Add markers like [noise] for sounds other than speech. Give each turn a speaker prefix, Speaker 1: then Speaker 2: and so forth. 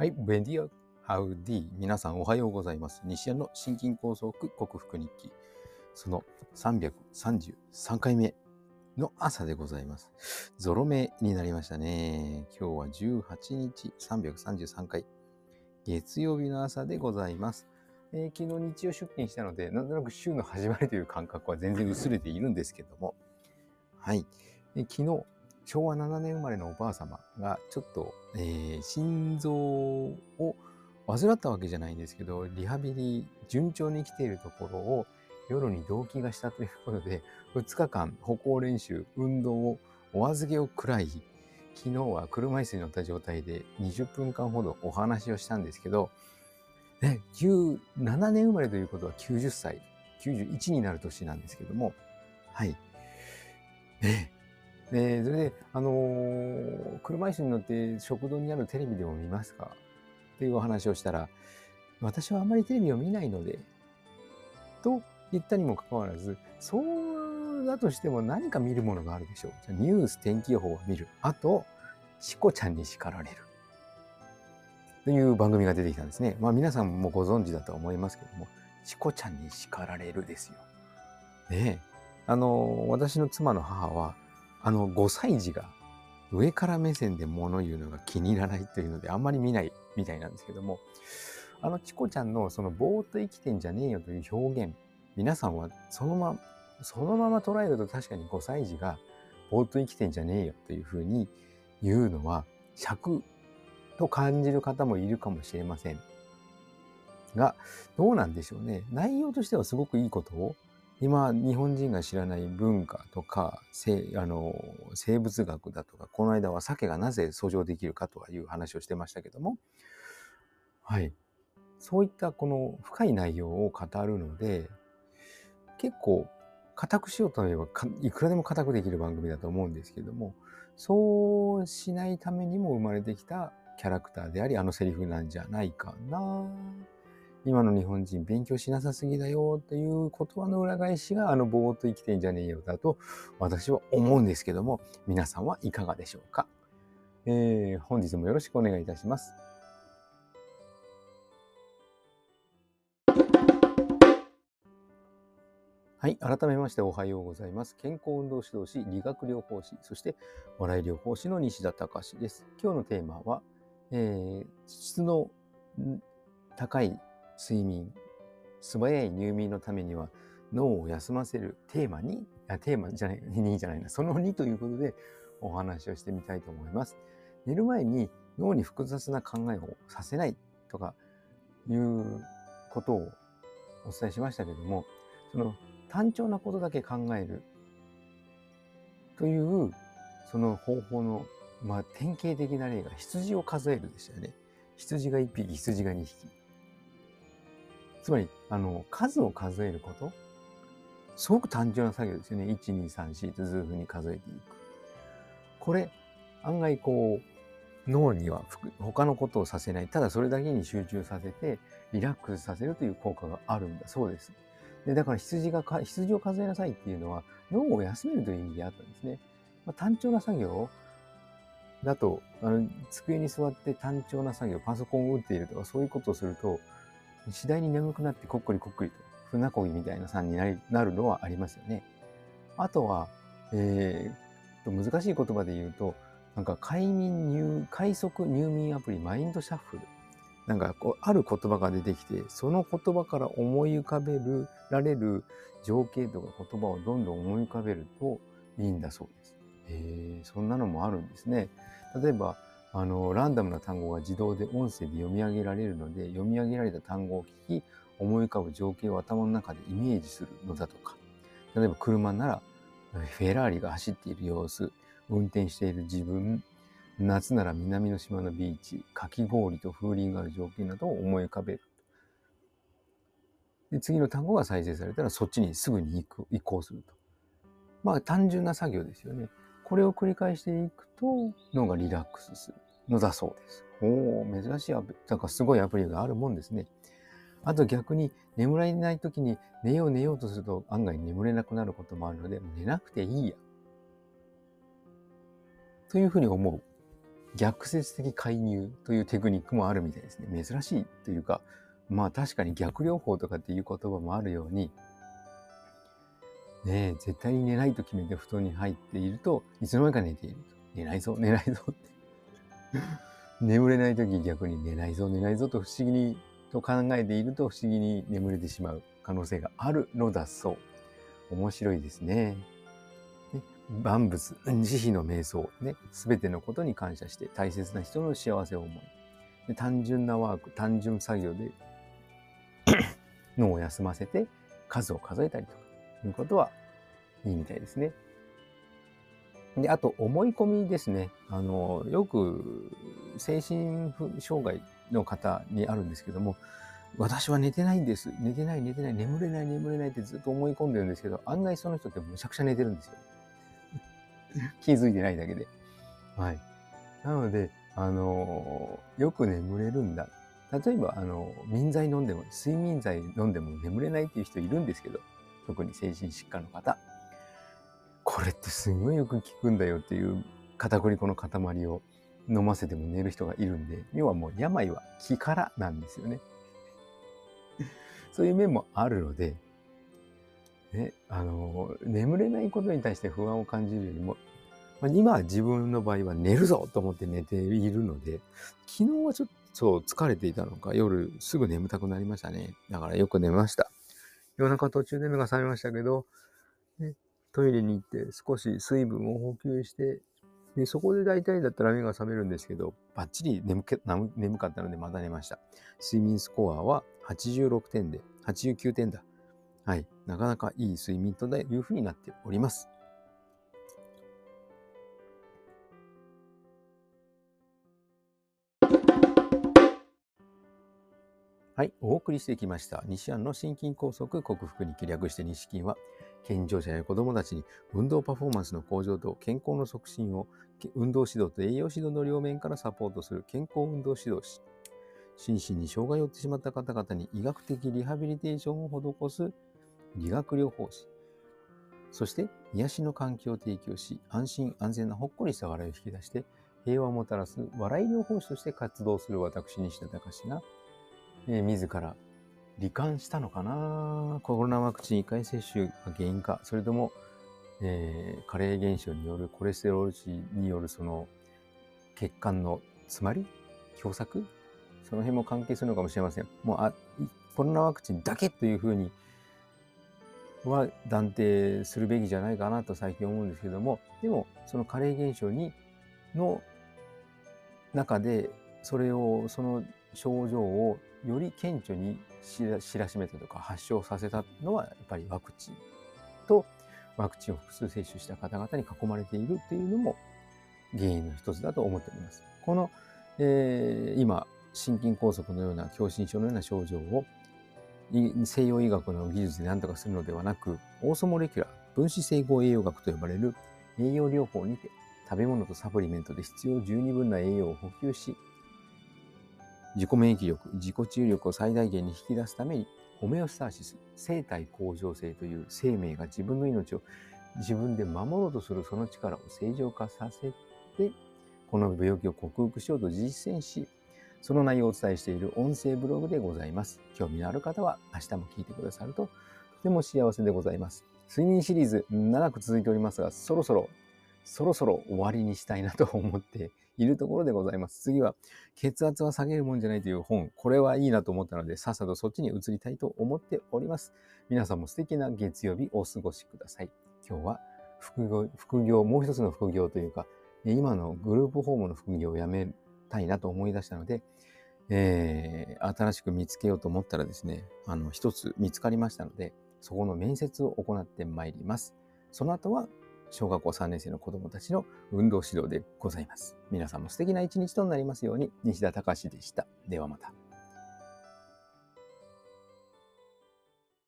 Speaker 1: はい、ベディア、ハウディ。皆さんおはようございます。西安の心筋梗塞克服日記。その333回目の朝でございます。ゾロ目になりましたね。今日は18日333回。月曜日の朝でございます。えー、昨日日曜出勤したので、なんとなく週の始まりという感覚は全然薄れているんですけども。はい。え昨日、昭和7年生まれのおばあ様がちょっと、えー、心臓を患ったわけじゃないんですけど、リハビリ順調に来ているところを夜に動悸がしたということで、2日間歩行練習、運動をお預けを食らい、昨日は車椅子に乗った状態で20分間ほどお話をしたんですけど、ね、17年生まれということは90歳、91になる年なんですけども、はい。ね、で、それで、あのー、車椅子に乗って食堂にあるテレビでも見ますか？っていうお話をしたら、私はあんまりテレビを見ないので、と言ったにもかかわらず、そうだとしても何か見るものがあるでしょう。じゃニュース、天気予報を見る。あと、チコちゃんに叱られる。という番組が出てきたんですね。まあ皆さんもご存知だと思いますけども、チコちゃんに叱られるですよ。ねえ。あの、私の妻の母は、あの5歳児が上から目線で物言うのが気に入らないというのであんまり見ないみたいなんですけども、あのチコちゃんのそのぼーっと生きてんじゃねえよという表現、皆さんはそのまま、そのまま捉えると確かに5歳児がぼーっと生きてんじゃねえよというふうに言うのは尺と感じる方もいるかもしれません。が、どうなんでしょうね。内容としてはすごくいいことを今、日本人が知らない文化とか、あの生物学だとか、この間は鮭がなぜ遡上できるかという話をしてましたけども、はい。そういったこの深い内容を語るので、結構、固くしようと思えばいくらでも固くできる番組だと思うんですけども、そうしないためにも生まれてきたキャラクターであり、あのセリフなんじゃないかな今の日本人勉強しなさすぎだよという言葉の裏返しがあのぼーっと生きてんじゃねえよだと私は思うんですけども皆さんはいかがでしょうか、えー、本日もよろしくお願いいたします。はい。改めましておはようございます。健康運動指導士、理学療法士、そして笑い療法士の西田隆です。今日のテーマは、えー、質の高い睡眠、素早い入眠のためには脳を休ませるテーマに、あテーマじゃない、2じゃないな、その2ということでお話をしてみたいと思います。寝る前に脳に複雑な考えをさせないとかいうことをお伝えしましたけども、その単調なことだけ考えるというその方法の、まあ、典型的な例が羊を数えるでしたよね。羊が1匹、羊が2匹。つまり、あの、数を数えること？すごく単純な作業ですよね。1、2、3、4とずうふうに数えていく。これ、案外こう、脳には他のことをさせない。ただそれだけに集中させて、リラックスさせるという効果があるんだそうです。でだから羊が羊を数えなさいっていうのは、脳を休めるという意味であったんですね。まあ、単調な作業だと、あの机に座って単調な作業、パソコンを打っているとか、そういうことをすると、次第に眠くなってこっくりこっくりと船こぎみたいなさんになるのはありますよね。あとは、えー、難しい言葉で言うと、なんか快眠入、快速入眠アプリマインドシャッフル。なんかこう、ある言葉が出てきて、その言葉から思い浮かべるられる情景とか言葉をどんどん思い浮かべるといいんだそうです。へえ、そんなのもあるんですね。例えば、あの、ランダムな単語が自動で音声で読み上げられるので、読み上げられた単語を聞き、思い浮かぶ情景を頭の中でイメージするのだとか、例えば車なら、フェラーリが走っている様子、運転している自分、夏なら南の島のビーチ、かき氷と風鈴がある情景などを思い浮かべる。で次の単語が再生されたらそっちにすぐに移行すると。まあ単純な作業ですよね。これを繰り返していくと脳がリラックスするのだそうです。おお、珍しいアプリ、なんかすごいアプリがあるもんですね。あと逆に眠れない時に寝よう寝ようとすると案外眠れなくなることもあるので、寝なくていいや。というふうに思う逆説的介入というテクニックもあるみたいですね。珍しいというか、まあ確かに逆療法とかっていう言葉もあるように、ねえ、絶対に寝ないと決めて布団に入っていると、いつの間にか寝ている。寝ないぞ、寝ないぞって。[laughs] 眠れない時逆に寝ないぞ、寝ないぞと不思議にと考えていると不思議に眠れてしまう可能性があるのだそう。面白いですね。ね万物、慈悲の瞑想、ね、すべてのことに感謝して大切な人の幸せを思い、で単純なワーク、単純作業で [laughs] 脳を休ませて数を数えたりとかいうことはいいみたいですね。で、あと思い込みですね。あの、よく精神障害の方にあるんですけども、私は寝てないんです。寝てない、寝てない、眠れない、眠れないってずっと思い込んでるんですけど、案外その人ってむちゃくちゃ寝てるんですよ。[laughs] 気づいてないだけで。はい。なので、あの、よく眠れるんだ。例えば、あの、眠剤飲んでも、睡眠剤飲んでも眠れないっていう人いるんですけど、特に精神疾患の方。これってすごいよく効くんだよっていう片栗粉の塊を飲ませても寝る人がいるんで、要はもう病は気からなんですよね。そういう面もあるので、ね、あの、眠れないことに対して不安を感じるよりも、今は自分の場合は寝るぞと思って寝ているので、昨日はちょっと疲れていたのか、夜すぐ眠たくなりましたね。だからよく寝ました。夜中途中で目が覚めましたけど、ね、トイレに行って少し水分を補給して、でそこで大体だったら目が覚めるんですけど、バッチリ眠眠かったのでまた寝ました。睡眠スコアは86点で、89点だ。はい。なかなかいい睡眠というふうになっております。はい。お送りしてきました。西安の心筋梗塞克服に気略して西筋は、健常者や子供たちに運動パフォーマンスの向上と健康の促進を運動指導と栄養指導の両面からサポートする健康運動指導士。心身に障害を負ってしまった方々に医学的リハビリテーションを施す理学療法士。そして癒しの環境を提供し、安心安全なほっこりした笑いを引き出して、平和をもたらす笑い療法士として活動する私、西田隆が、えー、自ら罹患したのかな？コロナワクチン1回接種が原因か、それとも、えー、加齢現象によるコレステロール値によるその血管の詰まり狭窄その辺も関係するのかもしれません。もうあコロナワクチンだけというふうには断定するべきじゃないかなと最近思うんですけども、でもその加齢現象にの中でそれをその症状をより顕著に知らしめたとか発症させたのはやっぱりワクチンとワクチンを複数接種した方々に囲まれているっていうのも原因の一つだと思っております。この、えー、今心筋梗塞のような狭心症のような症状を西洋医学の技術で何とかするのではなくオーソモレキュラー分子整合栄養学と呼ばれる栄養療法にて食べ物とサプリメントで必要十二分な栄養を補給し自己免疫力、自己治癒力を最大限に引き出すために、ホメオスターシス、生体向上性という生命が自分の命を自分で守ろうとするその力を正常化させて、この病気を克服しようと実践し、その内容をお伝えしている音声ブログでございます。興味のある方は明日も聞いてくださるととても幸せでございます。睡眠シリーズ長く続いておりますが、そろそろ、そろそろ終わりにしたいなと思っているところでございます。[laughs] 次は、血圧は下げるもんじゃないという本。これはいいなと思ったので、さっさとそっちに移りたいと思っております。皆さんも素敵な月曜日お過ごしください。今日は副業、副業、もう一つの副業というか、今のグループホームの副業をやめたいなと思い出したので、えー、新しく見つけようと思ったらですね、あの、一つ見つかりましたので、そこの面接を行ってまいります。その後は小学校3年生の子供たちの運動指導でございます。皆さんも素敵な一日となりますように、西田隆でした。ではまた。